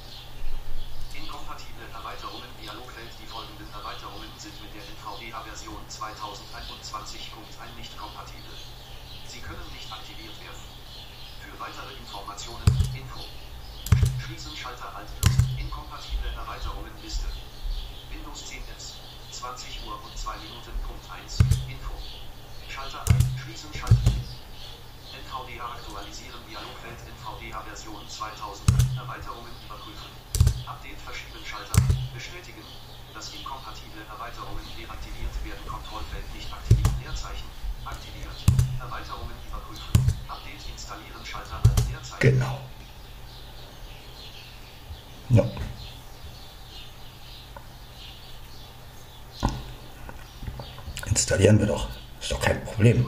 Inkompatible Erweiterungen Dialogfeld Die folgenden Erweiterungen sind mit der NVDA-Version 2021.1 nicht kompatibel. Sie können nicht aktiviert werden. Für weitere Informationen, Info. Schließen Schalter Alt plus Inkompatible Erweiterungen Liste. Windows 10 S. 20 Uhr und 2 Minuten. Punkt 1. Info. Schalter Alt. Schließen Schalter. NVDA aktualisieren Dialogfeld NVDA Version 2000. Erweiterungen überprüfen. Update verschieben Schalter. Bestätigen, dass inkompatible Erweiterungen deaktiviert werden. Kontrollfeld nicht aktiviert. Leerzeichen. Aktiviert. Erweiterungen überprüfen. Update installieren Schalter Leerzeichen. Genau. Ja. Installieren wir doch. Ist doch kein Problem.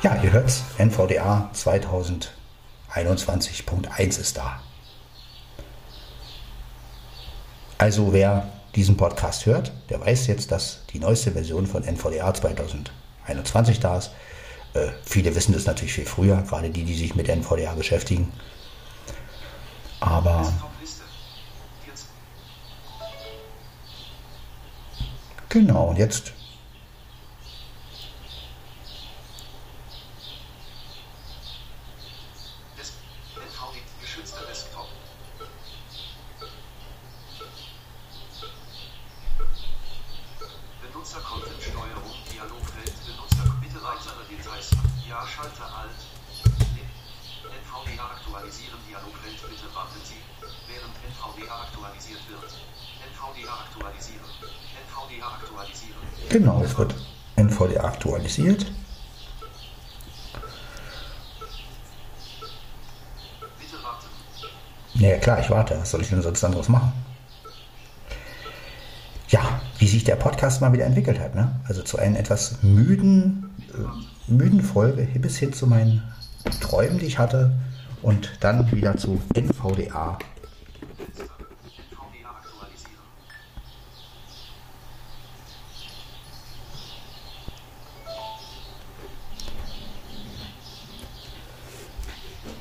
Ja, ihr hört's. NVDA 2021.1 ist da. Also wer diesen Podcast hört, der weiß jetzt, dass die neueste Version von NVDA 2021 da ist. Äh, viele wissen das natürlich viel früher, gerade die, die sich mit NVDA beschäftigen. Aber genau, und jetzt Desktop. Es wird NVDA aktualisiert. Ja, klar, ich warte. Was soll ich denn sonst anderes machen? Ja, wie sich der Podcast mal wieder entwickelt hat. Ne? Also zu einer etwas müden, äh, müden Folge bis hin zu meinen Träumen, die ich hatte. Und dann wieder zu. NVDA aktualisieren.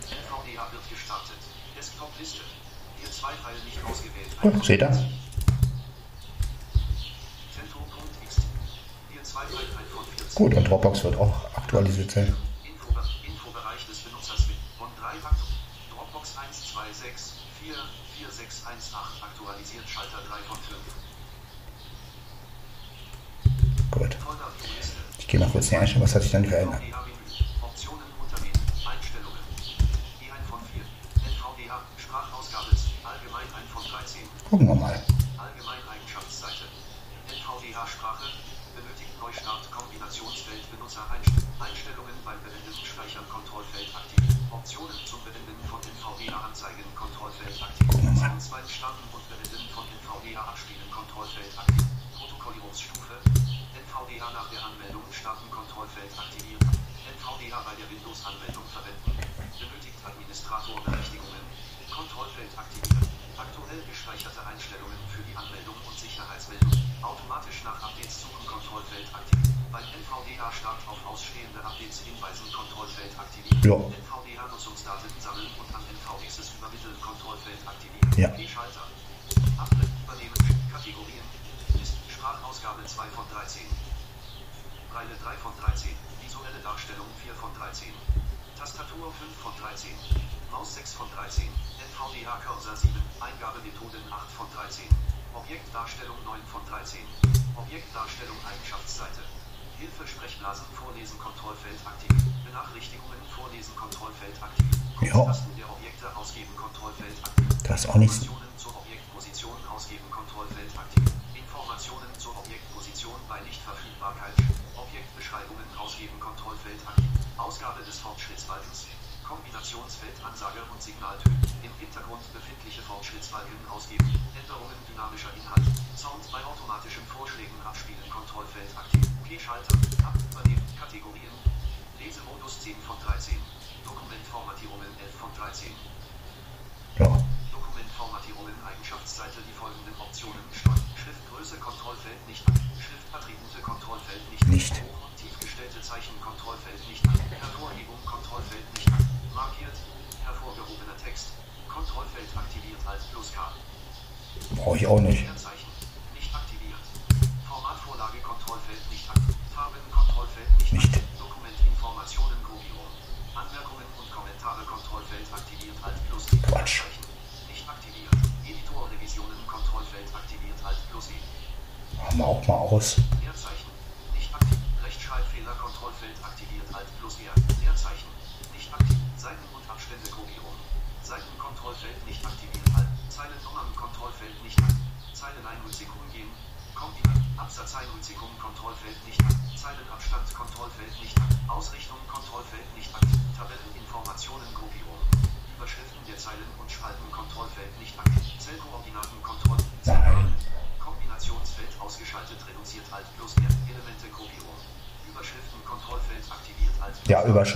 NVDA wird gestartet. Desktop-Liste. Hier zwei Pfeil nicht ausgewählt. Oh, seht ihr? Zentrum.x. Hier zwei Pfeil ein von 14. Gut, und Dropbox wird auch aktualisiert sein. Info, Infobereich des Benutzers mit von 3 Faktor. Dropbox 126 4 4618 aktualisiert Schalter 3 von 5. Gut. Ich gehe mal kurz Einstellung. Was hat sich dann verändert? NVDA-Menü. Optionen Untermenü. Einstellungen. Die 1 von 4. NVDA. Sprachausgabe. Allgemein 1 von 13. Gucken wir mal. Allgemein Eigenschaftsseite. NVDA Sprache. Benötigt Neustart Kombinationsfeld Benutzer Einstellungen beim Beenden Speichern Kontrollfeld aktiv. Optionen zum Beenden von NVDA Anzeigen Kontrollfeld aktiv. Soundsweise starten und Beenden von NVDA abspielen Kontrollfeld aktiv. Protokollierungsstufe. NVDA nach der Anmeldung starten Kontrollfeld aktivieren. NVDA bei der Windows-Anmeldung verwenden. Benötigt Administratorberechtigungen. Kontrollfeld aktivieren. Aktuell gespeicherte Einstellungen für die Anmeldung und Sicherheitsmeldung. Automatisch nach Updates suchen Kontrollfeld aktivieren. Beim NVDA-Start auf ausstehende Updates hinweisen Kontrollfeld aktivieren. Ja. NVDA-Nutzungsdaten sammeln und an NVXs übermitteln Kontrollfeld aktivieren. Ja. E-Schalter. Ablehnen, übernehmen, Kategorien. Sprachausgabe 2 von 13. Breile 3 von 13. Visuelle Darstellung 4 von 13. Tastatur 5 von 13. Maus 6 von 13. NVDA Cursor 7. Eingabemethoden 8 von 13. Objektdarstellung 9 von 13. Objektdarstellung Eigenschaftsseite. Hilfe Sprechblasen Vorlesen Kontrollfeld aktiv. Benachrichtigungen Vorlesen Kontrollfeld aktiv. Ja. Der Objekte ausgeben Kontrollfeld aktiv. Das ist auch nichts. Informationen zur Objektposition ausgeben Kontrollfeld aktiv. Informationen zur Objektposition bei Nichtverfügbarkeit. Objektbeschreibungen ausgeben Kontrollfeld aktiv. Ausgabe des Fortschrittsbalkens. Kombinationsfeld Ansage und Signaltöne. Im Hintergrund befindliche Fortschrittsbalken ausgeben. Änderungen dynamischer Inhalt. Sound bei automatischen Vorschlägen abspielen Kontrollfeld aktiv. P-Schalter. Ab übernehmen. Kategorien. Lesemodus 10 von 13. Dokumentformatierungen 11 von 13. Ja. Dokumentformatierungen Eigenschaftsseite die folgenden Optionen steuern. Schriftgröße Kontrollfeld nicht an. Schriftattribute Kontrollfeld nicht. Nicht. Tiefgestellte Zeichen Kontrollfeld nicht an. Hervorhebung Kontrollfeld nicht an. Markiert. Hervorgehobener Text. Kontrollfeld aktiviert als plus K. Brauche ich auch nicht. Leerzeichen. Nicht aktiviert. Formatvorlage Kontrollfeld nicht an. Farben Kontrollfeld nicht, Nicht. an. Dokumentinformationen Gruppierung. Anmerkungen und Kommentare Kontrollfeld aktiviert als plus Quatsch. Leerzeichen. Nicht aktiviert. Editor Revisionen Kontrollfeld aktiviert als plus E. Machen wir auch mal aus.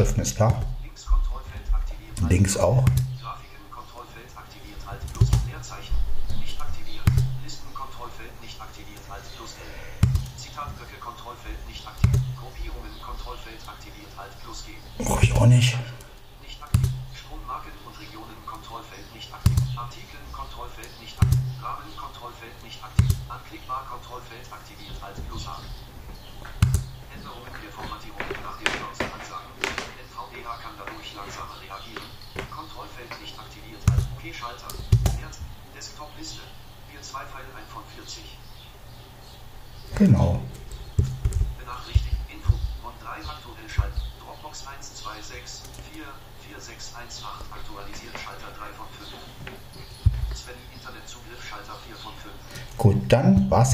Überschriften ist klar. Links auch.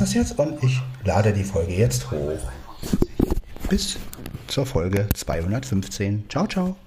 Das jetzt und ich lade die Folge jetzt hoch. 1 von 40. Bis zur Folge 215. Ciao, ciao.